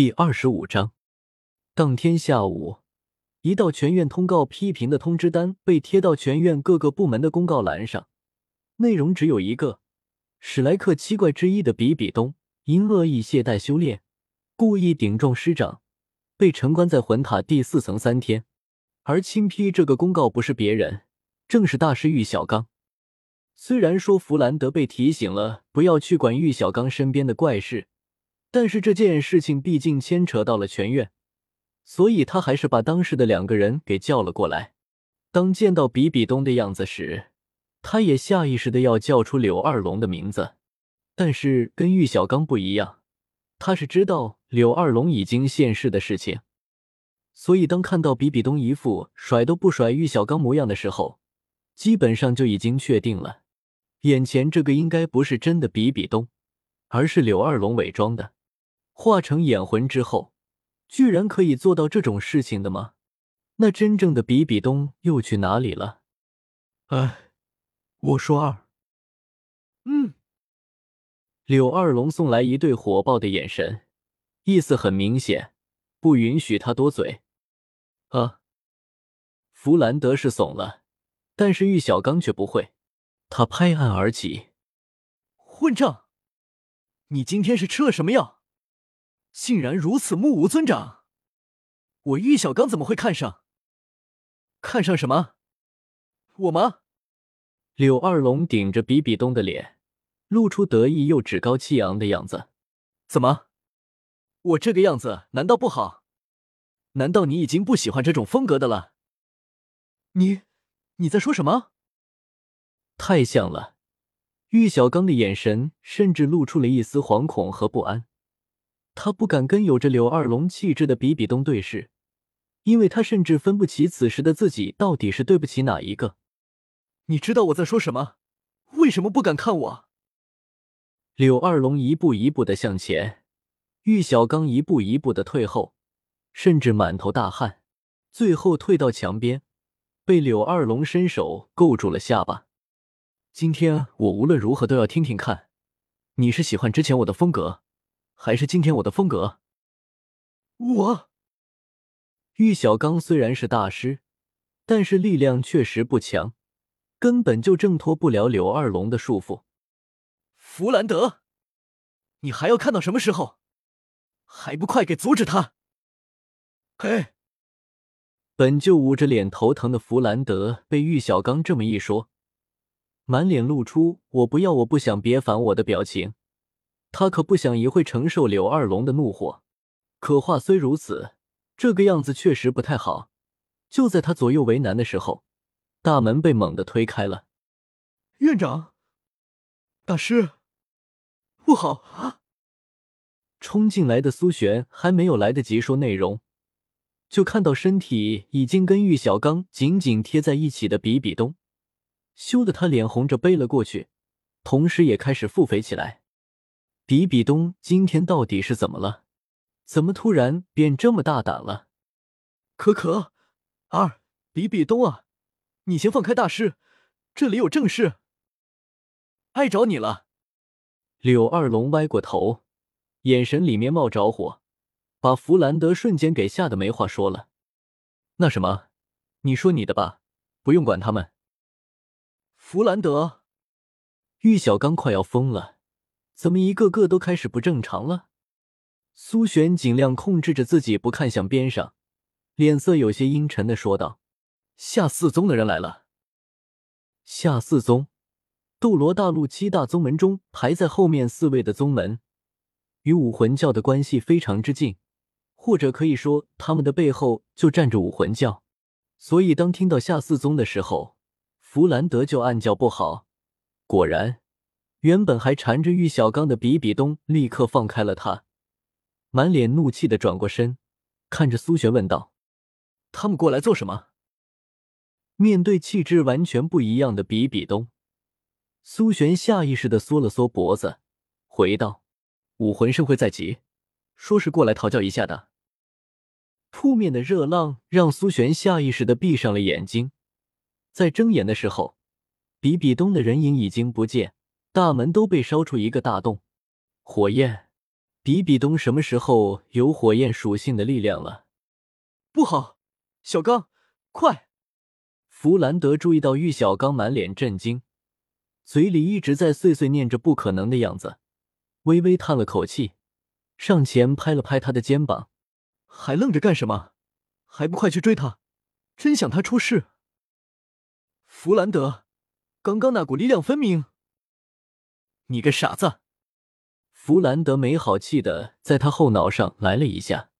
第二十五章，当天下午，一道全院通告批评的通知单被贴到全院各个部门的公告栏上，内容只有一个：史莱克七怪之一的比比东因恶意懈怠修炼，故意顶撞师长，被城关在魂塔第四层三天。而亲批这个公告不是别人，正是大师玉小刚。虽然说弗兰德被提醒了不要去管玉小刚身边的怪事。但是这件事情毕竟牵扯到了全院，所以他还是把当时的两个人给叫了过来。当见到比比东的样子时，他也下意识的要叫出柳二龙的名字。但是跟玉小刚不一样，他是知道柳二龙已经现世的事情，所以当看到比比东一副甩都不甩玉小刚模样的时候，基本上就已经确定了，眼前这个应该不是真的比比东，而是柳二龙伪装的。化成眼魂之后，居然可以做到这种事情的吗？那真正的比比东又去哪里了？哎，我说二，嗯。柳二龙送来一对火爆的眼神，意思很明显，不允许他多嘴。啊！弗兰德是怂了，但是玉小刚却不会，他拍案而起：“混账！你今天是吃了什么药？”竟然如此目无尊长！我玉小刚怎么会看上？看上什么？我吗？柳二龙顶着比比东的脸，露出得意又趾高气扬的样子。怎么？我这个样子难道不好？难道你已经不喜欢这种风格的了？你，你在说什么？太像了！玉小刚的眼神甚至露出了一丝惶恐和不安。他不敢跟有着柳二龙气质的比比东对视，因为他甚至分不清此时的自己到底是对不起哪一个。你知道我在说什么？为什么不敢看我？柳二龙一步一步的向前，玉小刚一步一步的退后，甚至满头大汗，最后退到墙边，被柳二龙伸手够住了下巴。今天我无论如何都要听听看，你是喜欢之前我的风格？还是今天我的风格。我玉小刚虽然是大师，但是力量确实不强，根本就挣脱不了柳二龙的束缚。弗兰德，你还要看到什么时候？还不快给阻止他！嘿，本就捂着脸头疼的弗兰德被玉小刚这么一说，满脸露出“我不要，我不想，别烦我的”表情。他可不想一会承受柳二龙的怒火，可话虽如此，这个样子确实不太好。就在他左右为难的时候，大门被猛地推开了。院长，大师，不好啊！冲进来的苏璇还没有来得及说内容，就看到身体已经跟玉小刚紧紧贴在一起的比比东，羞得他脸红着背了过去，同时也开始腹诽起来。比比东今天到底是怎么了？怎么突然变这么大胆了？可可，二比比东啊，你先放开大师，这里有正事，碍着你了。柳二龙歪过头，眼神里面冒着火，把弗兰德瞬间给吓得没话说了。那什么，你说你的吧，不用管他们。弗兰德，玉小刚快要疯了。怎么一个个都开始不正常了？苏璇尽量控制着自己不看向边上，脸色有些阴沉的说道：“下四宗的人来了。”下四宗，斗罗大陆七大宗门中排在后面四位的宗门，与武魂教的关系非常之近，或者可以说他们的背后就站着武魂教。所以当听到下四宗的时候，弗兰德就暗叫不好。果然。原本还缠着玉小刚的比比东立刻放开了他，满脸怒气的转过身，看着苏璇问道：“他们过来做什么？”面对气质完全不一样的比比东，苏璇下意识的缩了缩脖子，回道：“武魂盛会在即，说是过来讨教一下的。”扑面的热浪让苏璇下意识的闭上了眼睛，在睁眼的时候，比比东的人影已经不见。大门都被烧出一个大洞，火焰，比比东什么时候有火焰属性的力量了？不好，小刚，快！弗兰德注意到玉小刚满脸震惊，嘴里一直在碎碎念着不可能的样子，微微叹了口气，上前拍了拍他的肩膀：“还愣着干什么？还不快去追他！真想他出事！”弗兰德，刚刚那股力量分明……你个傻子！弗兰德没好气的在他后脑上来了一下，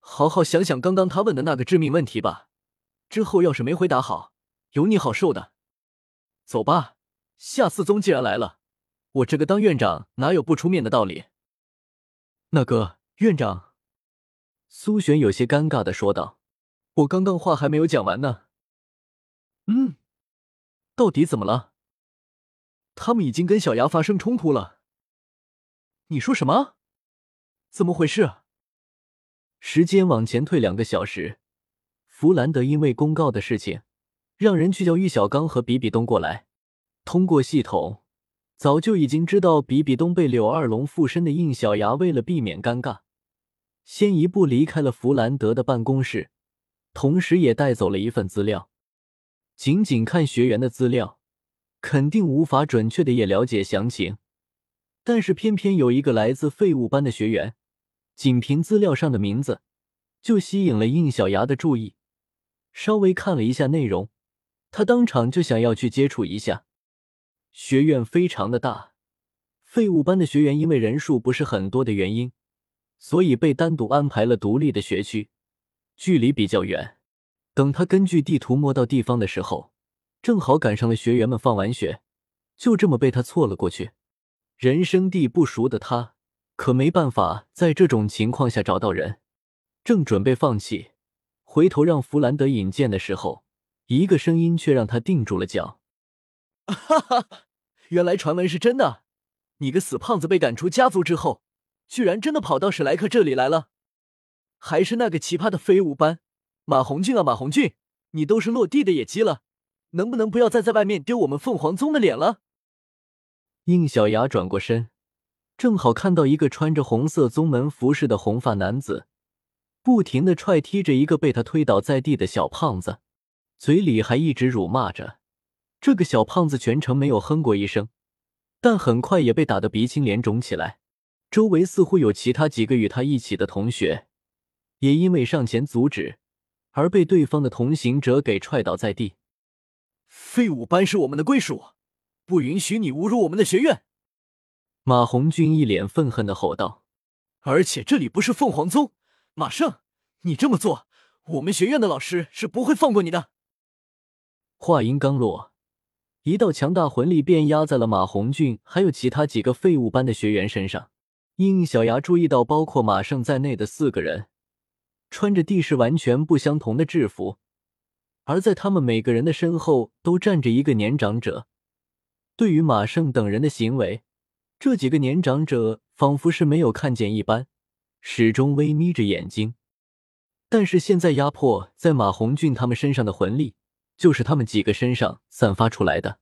好好想想刚刚他问的那个致命问题吧，之后要是没回答好，有你好受的。走吧，夏四宗既然来了，我这个当院长哪有不出面的道理？那个院长，苏璇有些尴尬的说道：“我刚刚话还没有讲完呢。”嗯，到底怎么了？他们已经跟小牙发生冲突了。你说什么？怎么回事？时间往前退两个小时，弗兰德因为公告的事情，让人去叫玉小刚和比比东过来。通过系统，早就已经知道比比东被柳二龙附身的应小牙，为了避免尴尬，先一步离开了弗兰德的办公室，同时也带走了一份资料。仅仅看学员的资料，肯定无法准确的也了解详情。但是偏偏有一个来自废物班的学员，仅凭资料上的名字，就吸引了应小牙的注意。稍微看了一下内容，他当场就想要去接触一下。学院非常的大，废物班的学员因为人数不是很多的原因，所以被单独安排了独立的学区，距离比较远。等他根据地图摸到地方的时候，正好赶上了学员们放完学，就这么被他错了过去。人生地不熟的他，可没办法在这种情况下找到人。正准备放弃，回头让弗兰德引荐的时候，一个声音却让他定住了脚。哈哈，原来传闻是真的！你个死胖子被赶出家族之后，居然真的跑到史莱克这里来了？还是那个奇葩的飞舞班马红俊啊，马红俊，你都是落地的野鸡了，能不能不要再在外面丢我们凤凰宗的脸了？应小牙转过身，正好看到一个穿着红色宗门服饰的红发男子，不停的踹踢着一个被他推倒在地的小胖子，嘴里还一直辱骂着。这个小胖子全程没有哼过一声，但很快也被打得鼻青脸肿起来。周围似乎有其他几个与他一起的同学，也因为上前阻止，而被对方的同行者给踹倒在地。废物班是我们的归属。不允许你侮辱我们的学院！马红俊一脸愤恨的吼道。而且这里不是凤凰宗，马胜，你这么做，我们学院的老师是不会放过你的。话音刚落，一道强大魂力便压在了马红俊还有其他几个废物班的学员身上。应小牙注意到，包括马胜在内的四个人，穿着地势完全不相同的制服，而在他们每个人的身后都站着一个年长者。对于马胜等人的行为，这几个年长者仿佛是没有看见一般，始终微眯着眼睛。但是现在压迫在马红俊他们身上的魂力，就是他们几个身上散发出来的。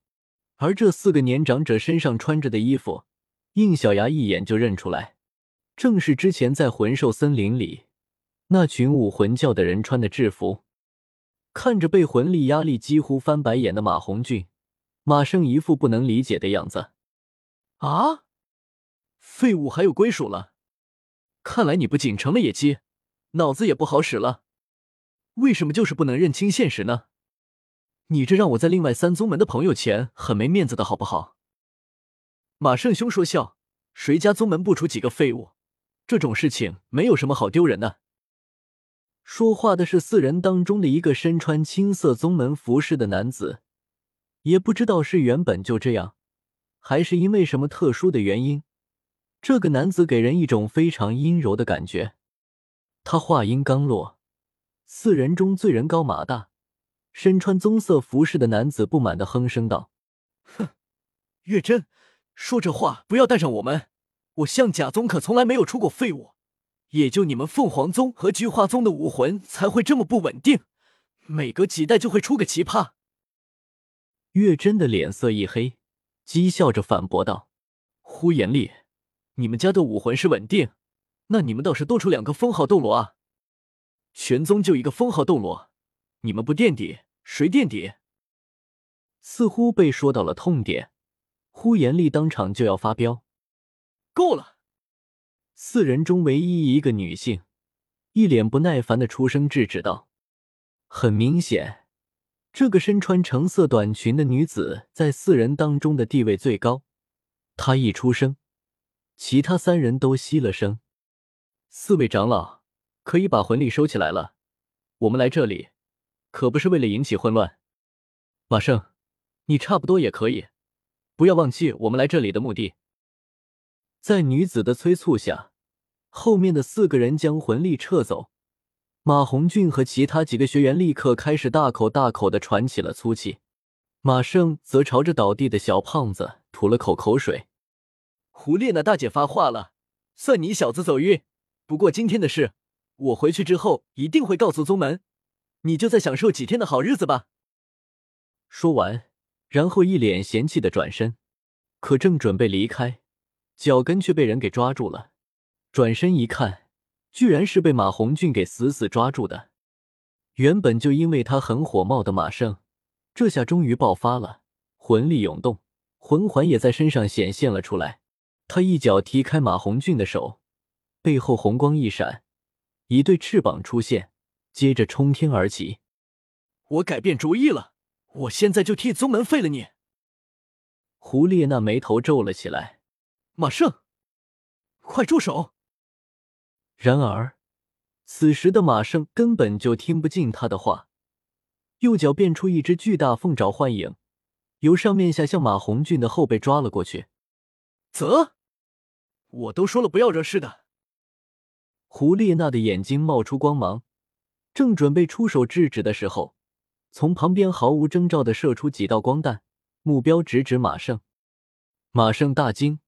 而这四个年长者身上穿着的衣服，应小牙一眼就认出来，正是之前在魂兽森林里那群武魂教的人穿的制服。看着被魂力压力几乎翻白眼的马红俊。马胜一副不能理解的样子。啊，废物还有归属了？看来你不仅成了野鸡，脑子也不好使了。为什么就是不能认清现实呢？你这让我在另外三宗门的朋友前很没面子的好不好？马胜兄说笑，谁家宗门不出几个废物？这种事情没有什么好丢人的。说话的是四人当中的一个身穿青色宗门服饰的男子。也不知道是原本就这样，还是因为什么特殊的原因，这个男子给人一种非常阴柔的感觉。他话音刚落，四人中最人高马大、身穿棕色服饰的男子不满的哼声道：“哼，月真，说这话不要带上我们。我向甲宗可从来没有出过废物，也就你们凤凰宗和菊花宗的武魂才会这么不稳定，每隔几代就会出个奇葩。”月真的脸色一黑，讥笑着反驳道：“呼延丽，你们家的武魂是稳定，那你们倒是多出两个封号斗罗啊！全宗就一个封号斗罗，你们不垫底，谁垫底？似乎被说到了痛点，呼延丽当场就要发飙。够了！四人中唯一一个女性，一脸不耐烦的出声制止道：“很明显。”这个身穿橙色短裙的女子在四人当中的地位最高。她一出声，其他三人都吸了声。四位长老可以把魂力收起来了。我们来这里可不是为了引起混乱。马胜，你差不多也可以，不要忘记我们来这里的目的。在女子的催促下，后面的四个人将魂力撤走。马红俊和其他几个学员立刻开始大口大口的喘起了粗气，马胜则朝着倒地的小胖子吐了口口水。胡列娜大姐发话了，算你小子走运。不过今天的事，我回去之后一定会告诉宗门，你就再享受几天的好日子吧。说完，然后一脸嫌弃的转身，可正准备离开，脚跟却被人给抓住了。转身一看。居然是被马红俊给死死抓住的。原本就因为他很火冒的马胜，这下终于爆发了，魂力涌动，魂环也在身上显现了出来。他一脚踢开马红俊的手，背后红光一闪，一对翅膀出现，接着冲天而起。我改变主意了，我现在就替宗门废了你！胡列娜眉头皱了起来。马胜，快住手！然而，此时的马胜根本就听不进他的话，右脚变出一只巨大凤爪幻影，由上面下向马红俊的后背抓了过去。啧，我都说了不要惹事的。胡列娜的眼睛冒出光芒，正准备出手制止的时候，从旁边毫无征兆的射出几道光弹，目标直指马胜。马胜大惊。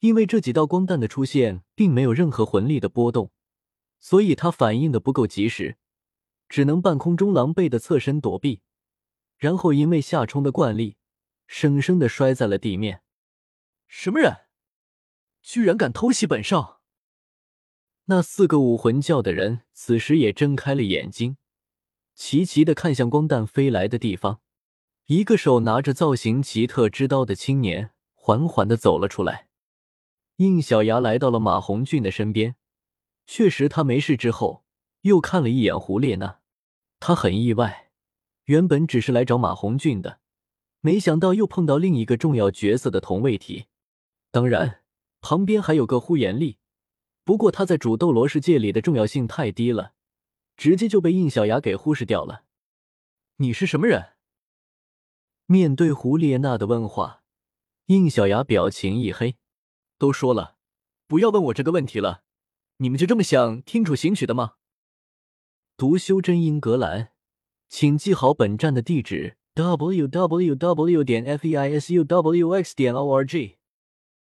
因为这几道光弹的出现并没有任何魂力的波动，所以他反应的不够及时，只能半空中狼狈的侧身躲避，然后因为下冲的惯力，生生的摔在了地面。什么人，居然敢偷袭本少？那四个武魂教的人此时也睁开了眼睛，齐齐的看向光弹飞来的地方。一个手拿着造型奇特之刀的青年缓缓的走了出来。应小牙来到了马红俊的身边，确实他没事之后，又看了一眼胡列娜，他很意外，原本只是来找马红俊的，没想到又碰到另一个重要角色的同位体。当然，旁边还有个呼延丽，不过他在主斗罗世界里的重要性太低了，直接就被应小牙给忽视掉了。你是什么人？面对胡列娜的问话，应小牙表情一黑。都说了，不要问我这个问题了。你们就这么想听楚行曲的吗？读修真英格兰，请记好本站的地址：w w w. 点 f e i s u w x. 点 o r g。